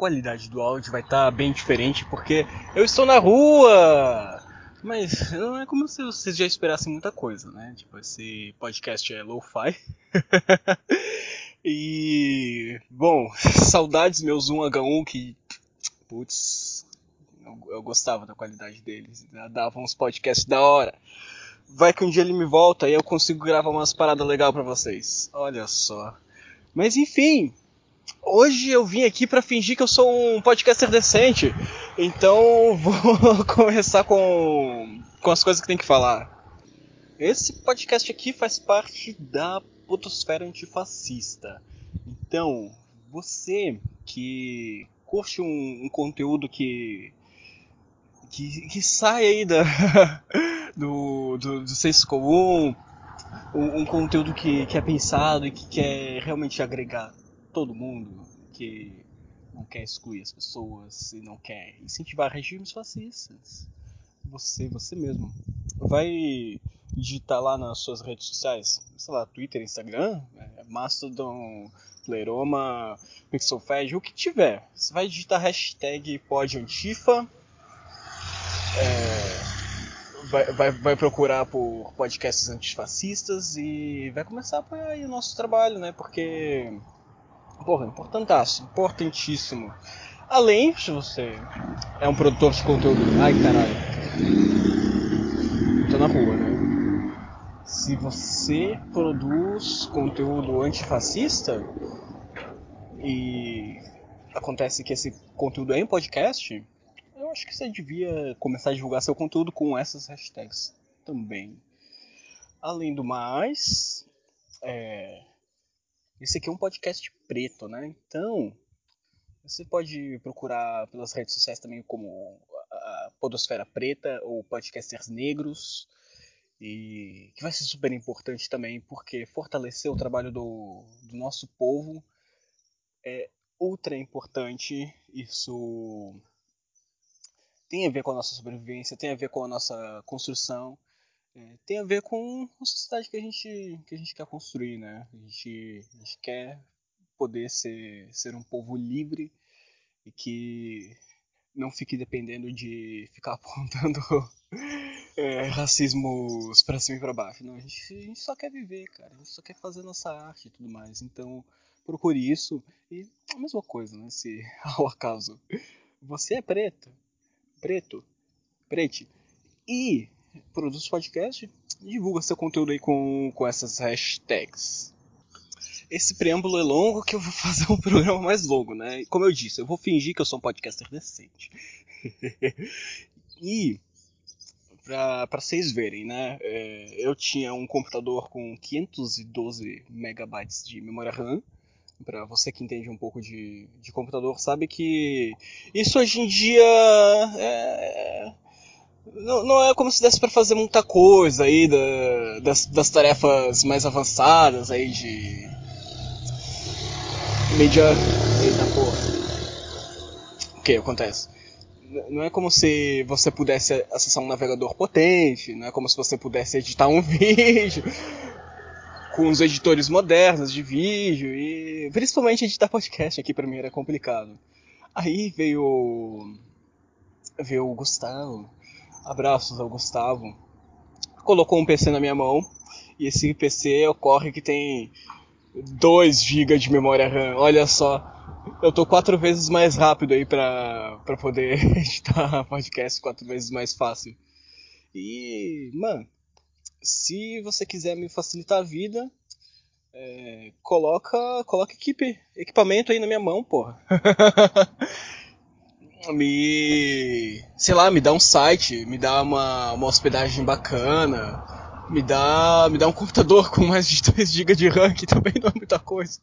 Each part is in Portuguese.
qualidade do áudio vai estar tá bem diferente porque eu estou na rua. Mas não é como se vocês já esperassem muita coisa, né? Tipo, esse podcast é lo-fi. e. Bom, saudades meus 1H1 que. Putz. Eu, eu gostava da qualidade deles. Davam uns podcasts da hora. Vai que um dia ele me volta e eu consigo gravar umas paradas legais para vocês. Olha só. Mas enfim, hoje eu vim aqui para fingir que eu sou um podcaster decente. Então vou começar com, com as coisas que tem que falar. Esse podcast aqui faz parte da potosfera antifascista. Então, você que curte um, um conteúdo que, que, que sai aí da, do, do, do senso comum, um, um, conteúdo que, que é pensado e que quer realmente agregar todo mundo, que não quer excluir as pessoas e não quer incentivar regimes fascistas. Você, você mesmo. Vai digitar lá nas suas redes sociais, sei lá, Twitter, Instagram, é, Mastodon, Pleroma, Pixelfed, o que tiver. Você vai digitar hashtag podantifa, é, vai, vai, vai procurar por podcasts antifascistas e vai começar a apoiar o nosso trabalho, né? Porque Porra, importantaço, importantíssimo. Além, se você é um produtor de conteúdo. Ai caralho. Tô na rua, né? Se você produz conteúdo antifascista e acontece que esse conteúdo é em podcast, eu acho que você devia começar a divulgar seu conteúdo com essas hashtags também. Além do mais, é, esse aqui é um podcast preto, né? Então, você pode procurar pelas redes sociais também como a Podosfera Preta ou Podcasters Negros. E que vai ser super importante também, porque fortalecer o trabalho do, do nosso povo é ultra importante. Isso tem a ver com a nossa sobrevivência, tem a ver com a nossa construção é, tem a ver com a sociedade que a gente, que a gente quer construir, né? A gente, a gente quer poder ser, ser um povo livre e que não fique dependendo de ficar apontando é, racismos para cima e para baixo. Não, a gente, a gente só quer viver, cara. A gente só quer fazer nossa arte e tudo mais. Então, procure isso. E a mesma coisa, né? Se ao acaso você é preto, preto, prete, e produz podcast, divulga seu conteúdo aí com, com essas hashtags. Esse preâmbulo é longo que eu vou fazer um programa mais longo, né? Como eu disse, eu vou fingir que eu sou um podcaster decente. e para vocês verem, né? É, eu tinha um computador com 512 megabytes de memória RAM. Para você que entende um pouco de, de computador, sabe que isso hoje em dia é, não, não é como se desse para fazer muita coisa aí da, das, das tarefas mais avançadas aí de. Media. Eita porra. O que acontece? Não é como se você pudesse acessar um navegador potente, não é como se você pudesse editar um vídeo com os editores modernos de vídeo e principalmente editar podcast aqui para mim era complicado. Aí veio veio o Gustavo Abraços ao Gustavo. Colocou um PC na minha mão e esse PC ocorre que tem 2 GB de memória RAM. Olha só, eu tô quatro vezes mais rápido aí pra, pra poder editar podcast, quatro vezes mais fácil. E, mano, se você quiser me facilitar a vida, é, coloca, coloca equipe, equipamento aí na minha mão, porra. me. sei lá, me dá um site, me dá uma, uma hospedagem bacana, me dá, me dá um computador com mais de 2 GB de RAM, que também não é muita coisa.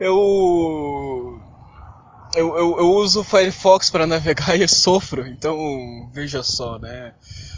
Eu. Eu, eu, eu uso o Firefox para navegar e eu sofro, então veja só, né?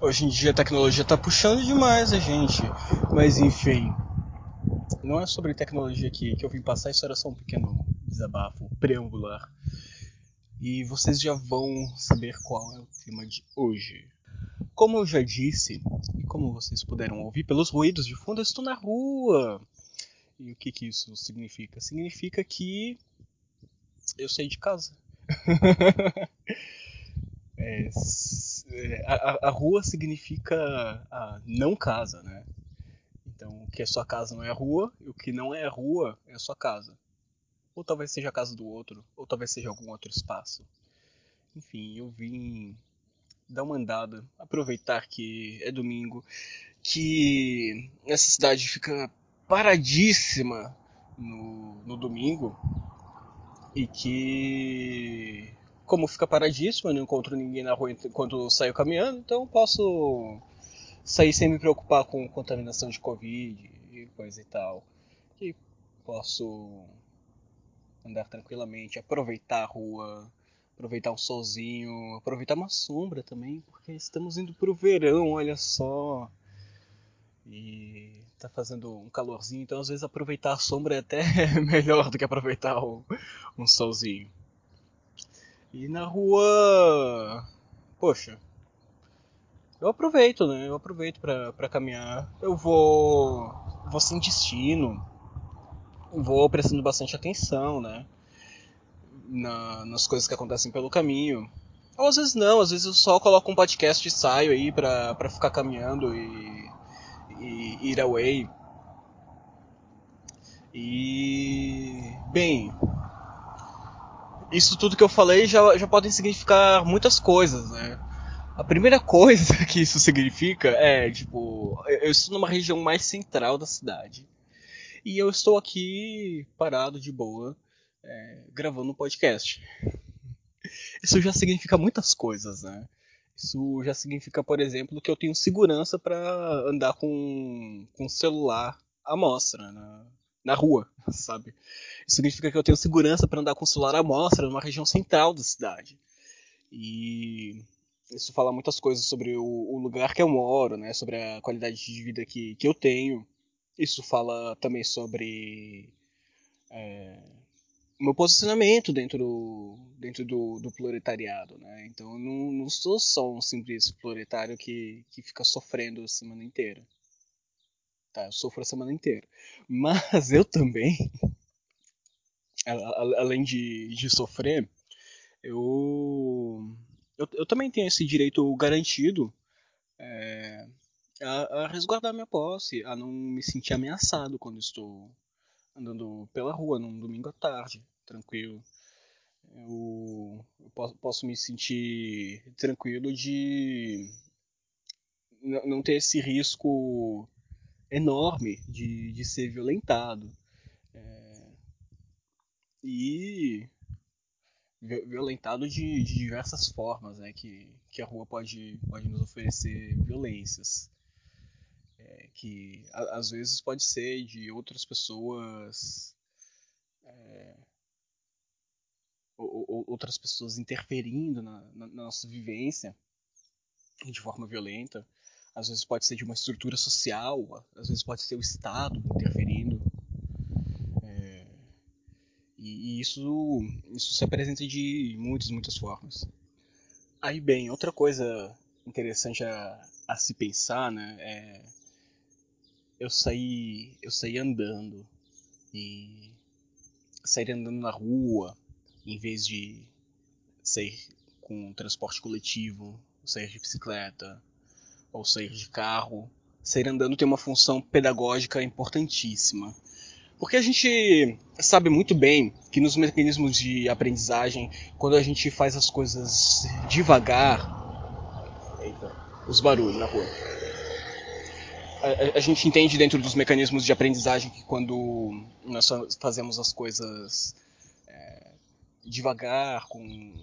Hoje em dia a tecnologia está puxando demais a gente, mas enfim. Não é sobre tecnologia aqui que eu vim passar, isso era só um pequeno desabafo preambular e vocês já vão saber qual é o tema de hoje. Como eu já disse, e como vocês puderam ouvir pelos ruídos de fundo, eu estou na rua. E o que, que isso significa? Significa que eu saí de casa. é, a, a, rua significa a não casa, né? Então, o que é sua casa não é rua, e o que não é rua é sua casa. Ou talvez seja a casa do outro, ou talvez seja algum outro espaço. Enfim, eu vim dar uma andada, aproveitar que é domingo, que essa cidade fica paradíssima no, no domingo e que como fica paradíssimo, eu não encontro ninguém na rua enquanto saio caminhando, então posso sair sem me preocupar com contaminação de Covid e coisa e tal. E posso andar tranquilamente, aproveitar a rua, aproveitar um solzinho, aproveitar uma sombra também, porque estamos indo pro verão, olha só. E tá fazendo um calorzinho, então às vezes aproveitar a sombra é até melhor do que aproveitar o, um solzinho. E na rua. Poxa. Eu aproveito, né? Eu aproveito pra caminhar. Eu vou. Vou sem destino. Vou prestando bastante atenção, né? Na, nas coisas que acontecem pelo caminho. Ou às vezes não, às vezes eu só coloco um podcast e saio aí pra, pra ficar caminhando e, e ir away. E. Bem, isso tudo que eu falei já, já significar muitas coisas, né? A primeira coisa que isso significa é, tipo, eu estou numa região mais central da cidade. E eu estou aqui parado de boa, é, gravando um podcast. Isso já significa muitas coisas, né? Isso já significa, por exemplo, que eu tenho segurança para andar com, com celular à mostra na, na rua, sabe? Isso significa que eu tenho segurança para andar com celular à mostra numa região central da cidade. E isso fala muitas coisas sobre o, o, lugar que eu moro, né? Sobre a qualidade de vida que, que eu tenho. Isso fala também sobre é, meu posicionamento dentro, dentro do, do proletariado, né? Então eu não, não sou só um simples proletário que, que fica sofrendo a semana inteira. Tá, eu sofro a semana inteira. Mas eu também, além de, de sofrer, eu, eu, eu, também tenho esse direito garantido é, a, a, resguardar minha posse, a não me sentir ameaçado quando estou andando pela rua num domingo à tarde, tranquilo. Eu, eu posso, posso, me sentir tranquilo de não ter esse risco enorme de, de ser violentado. É, e violentado de, de, diversas formas, né, que, que a rua pode, pode nos oferecer violências. Que a, às vezes pode ser de outras pessoas. É, ou, ou, outras pessoas interferindo na, na, na nossa vivência de forma violenta às vezes pode ser de uma estrutura social, às vezes pode ser o Estado interferindo. É, e, e isso, isso se apresenta de muitas, muitas formas. Aí, bem, outra coisa interessante a, a se pensar, né, é eu saí, eu saí andando e sair andando na rua em vez de sair com transporte coletivo, sair de bicicleta, ou sair de carro, sair andando tem uma função pedagógica importantíssima. Porque a gente sabe muito bem que nos mecanismos de aprendizagem, quando a gente faz as coisas devagar. Eita, os barulhos na rua. A, a, gente entende dentro dos mecanismos de aprendizagem que quando nós fazemos as coisas é, devagar, com,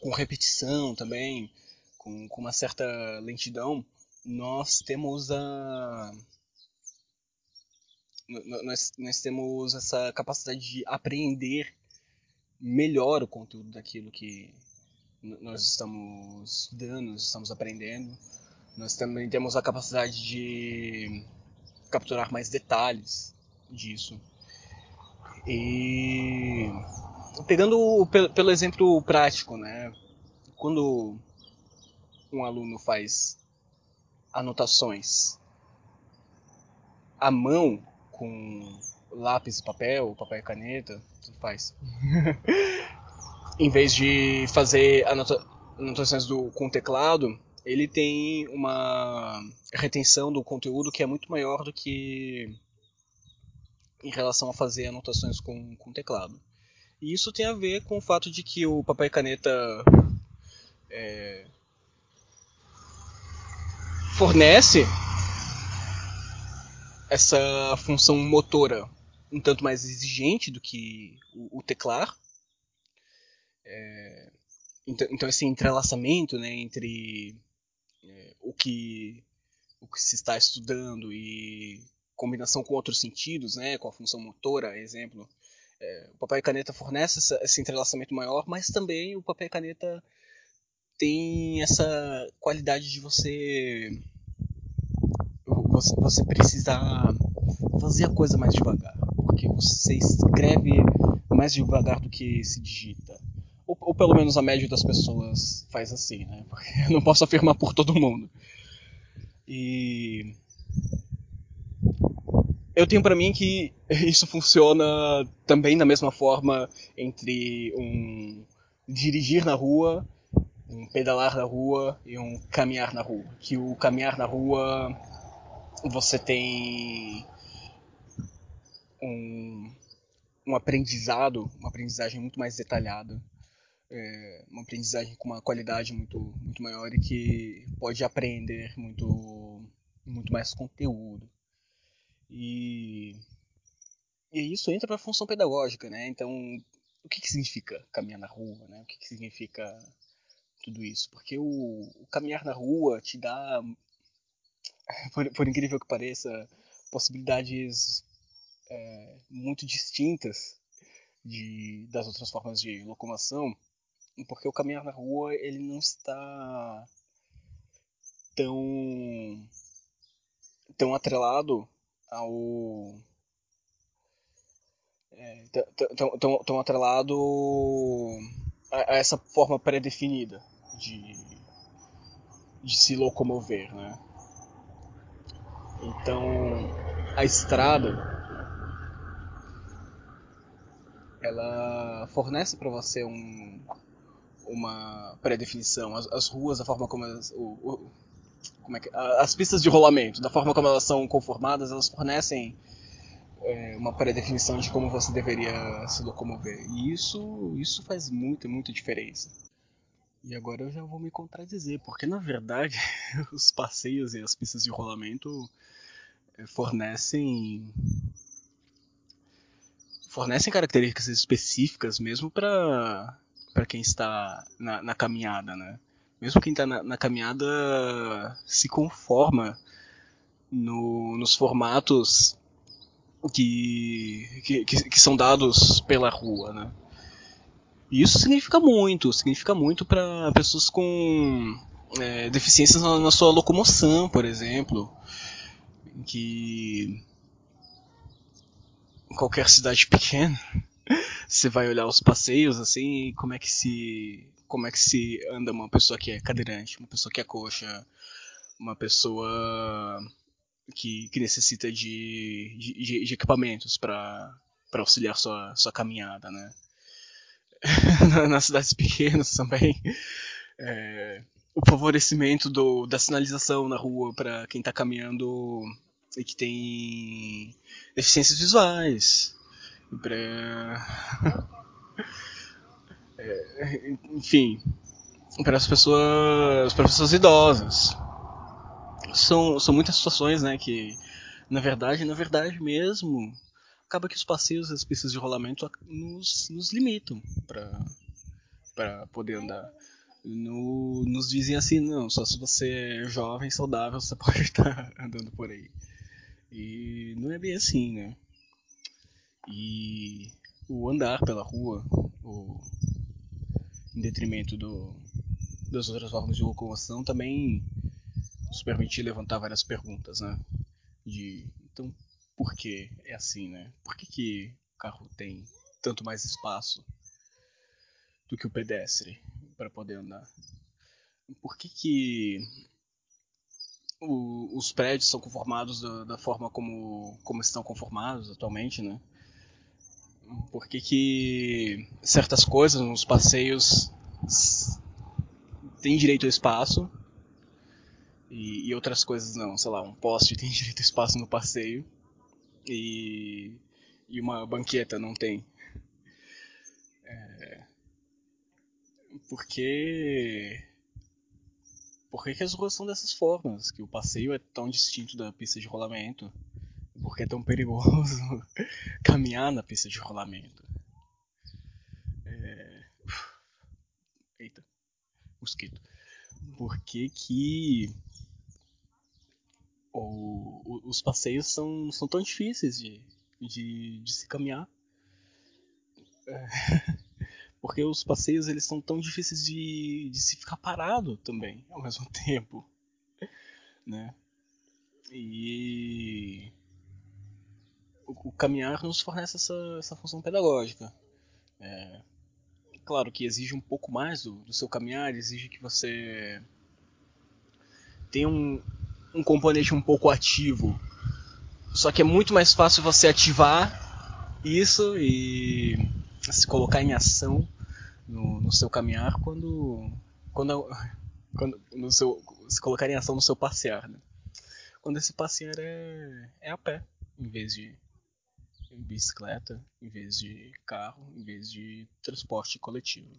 com repetição também, com, com uma certa lentidão, nós temos a nós, nós temos essa capacidade de apreender melhor o conteúdo daquilo que nós estamos estudando, nós estamos aprendendo. Nós também temos a capacidade de capturar mais detalhes disso. E pegando pelo exemplo prático, né? Quando um aluno faz anotações à mão com lápis e papel, papel e caneta, tudo faz. em vez de fazer anota anotações do, com teclado, ele tem uma retenção do conteúdo que é muito maior do que em relação a fazer anotações com, com teclado. E isso tem a ver com o fato de que o papel e caneta é, fornece essa função motora um tanto mais exigente do que o, o teclar. É, então, então, esse entrelaçamento né, entre é, o, que, o que se está estudando e combinação com outros sentidos, né, com a função motora, exemplo, é, o papel e caneta fornece essa, esse entrelaçamento maior, mas também o papel e caneta tem essa qualidade de você você, você precisar fazer a coisa mais devagar, porque você escreve mais devagar do que se digita. Pelo menos a média das pessoas faz assim, né? Porque eu não posso afirmar por todo mundo. E eu tenho para mim que isso funciona também da mesma forma entre um dirigir na rua, um pedalar na rua e um caminhar na rua. Que o caminhar na rua você tem um, um aprendizado, uma aprendizagem muito mais detalhada, é, uma aprendizagem com uma qualidade muito, muito maior e que pode aprender muito, muito mais conteúdo. E, e isso entra para a função pedagógica, né? Então, o que, que significa caminhar na rua, né? O que, que significa tudo isso? Porque o, o caminhar na rua te dá por, por incrível que pareça, possibilidades é, muito distintas de, das outras formas de locomoção, porque o caminhar na rua ele não está tão tão atrelado ao é, tão, tão, tão atrelado a, a essa forma pré-definida de, de se locomover, né? Então, a estrada ela fornece para você um, uma pré-definição. As, as, ruas, a forma como elas, o, o, como é que, as pistas de rolamento, da forma como elas são conformadas, elas fornecem é, uma pré-definição de como você deveria se locomover. E isso, isso faz muita, muita diferença. E agora eu já vou me contradizer, porque na verdade os passeios e as pistas de rolamento eh, fornecem fornecem características específicas mesmo para para quem está na, na, caminhada, né? Mesmo quem está na, na, caminhada se conforma no, nos formatos que, que, que, são dados pela rua, né? E isso significa muito, significa muito para pessoas com é, deficiências na, na, sua locomoção, por exemplo, que qualquer cidade pequena você vai olhar os passeios assim, como é que se como é que se anda uma pessoa que é cadeirante, uma pessoa que é coxa, uma pessoa que, que necessita de, de, de equipamentos para auxiliar sua, sua caminhada, né? nas cidades pequenas também. É, o favorecimento do, da sinalização na rua para quem está caminhando e que tem deficiências visuais. Pra... É, enfim, para as pessoas, para pessoas idosas. São, são muitas situações, né, que na verdade, na verdade mesmo, acaba que os passeios e as pistas de rolamento nos, nos limitam para poder andar. No, nos dizem assim, não, só se você é jovem, saudável, você pode estar andando por aí. E não é bem assim, né? E o andar pela rua, o, em detrimento do, das outras formas de locomoção, também nos permite levantar várias perguntas, né? De, então, por que é assim, né? Por que, que o carro tem tanto mais espaço do que o pedestre para poder andar? Por que, que o, os prédios são conformados da, da, forma como, como estão conformados atualmente, né? Por que, que certas coisas nos passeios têm direito ao espaço e, e, outras coisas não? Sei lá, um poste tem direito ao espaço no passeio e, e uma banqueta não tem. É, porque por que, as ruas são dessas formas? Que o passeio é tão distinto da pista de rolamento? Por que é tão perigoso caminhar na pista de rolamento? É... Eita, mosquito. Por que que o, os passeios são, são tão difíceis de, de, de se caminhar? É... Porque os passeios eles são tão difíceis de, de se ficar parado também, ao mesmo tempo, né? E o, caminhar nos fornece essa, essa função pedagógica. É, claro que exige um pouco mais do, do seu caminhar, exige que você tenha um, um componente um pouco ativo. Só que é muito mais fácil você ativar isso e se colocar em ação no, no seu caminhar quando, quando, quando no seu, se colocar em ação no seu passear. Né? Quando esse passear é, é a pé, em vez de bicicleta, em vez de carro, em vez de transporte coletivo.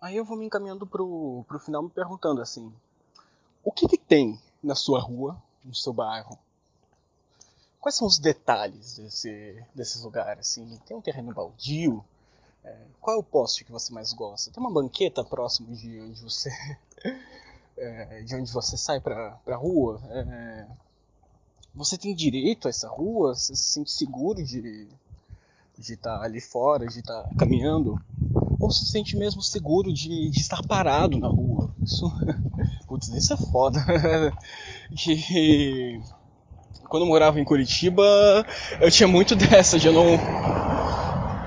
Aí eu vou me encaminhando pro, pro final me perguntando assim: o que, que tem na sua rua, no seu bairro? Quais são os detalhes desse, desse lugar? Assim, tem um terreno baldio? É, qual é o poste que você mais gosta? Tem uma banqueta próximo de onde você é, de onde você sai para a rua? É, você tem direito a essa rua? Você se sente seguro de de estar tá ali fora, de estar tá caminhando? Ou se sente mesmo seguro de, de estar parado na rua? Isso, putz, isso é foda. que quando eu morava em Curitiba, eu tinha muito dessa de eu não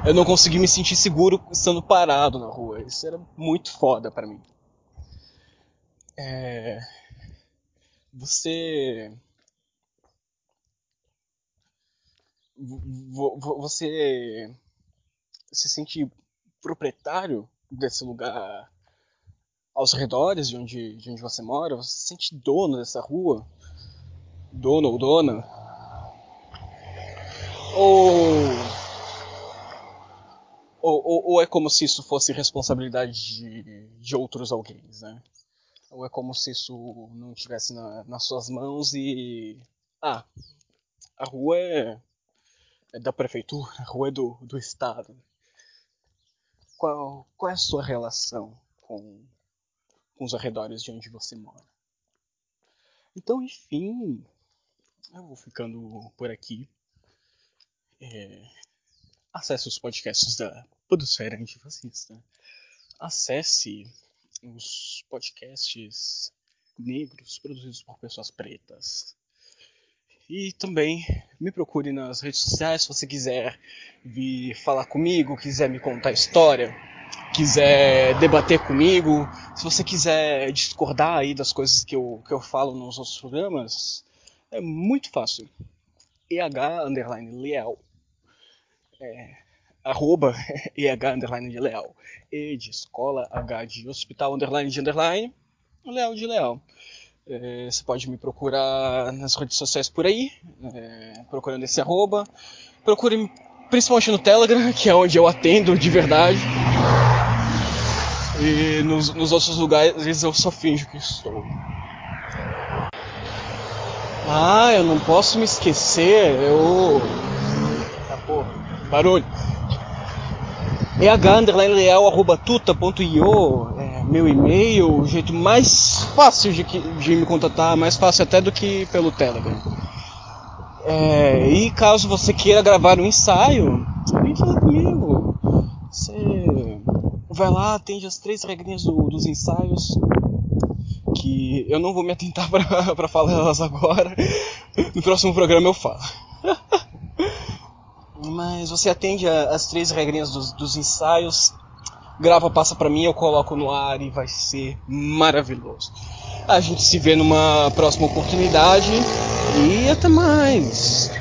eu não consegui me sentir seguro estando parado na rua. Isso era muito foda para mim. É... Você você se sente proprietário desse lugar aos redores de onde, de onde você mora? Você se sente dono dessa rua? Dono ou dona? Ou, ou, ou, é como se isso fosse responsabilidade de, de outros alguém, né? Ou é como se isso não estivesse na, nas suas mãos e. Ah, a rua é da prefeitura, rua do, do Estado. Qual, qual é a sua relação com, com os arredores de onde você mora? Então, enfim, eu vou ficando por aqui. É, acesse os podcasts da Podosfera Antifascista. Acesse os podcasts negros produzidos por pessoas pretas. E também me procure nas redes sociais se você quiser vir falar comigo, quiser me contar história, quiser debater comigo, se você quiser discordar aí das coisas que eu, que eu falo nos outros programas, é muito fácil. EH underline leal. É, arroba EH underline de leal. E de escola, H de hospital underline de underline, leal de leal. É, você pode me procurar nas redes sociais por aí, é, procurando esse arroba. Procure principalmente no Telegram, que é onde eu atendo de verdade. E nos, nos outros lugares eu só finjo que estou. Ah, eu não posso me esquecer, eu. Ah, porra, barulho. eh é meu e-mail, o jeito mais fácil de, de me contatar, mais fácil até do que pelo Telegram. É, e caso você queira gravar um ensaio, vem falar comigo. Você vai lá, atende as três regrinhas do, dos ensaios, que eu não vou me atentar para falar elas agora. No próximo programa eu falo. Mas você atende as três regrinhas dos, dos ensaios, grava, passa para mim, eu coloco no ar e vai ser maravilhoso. A gente se vê numa próxima oportunidade e até mais.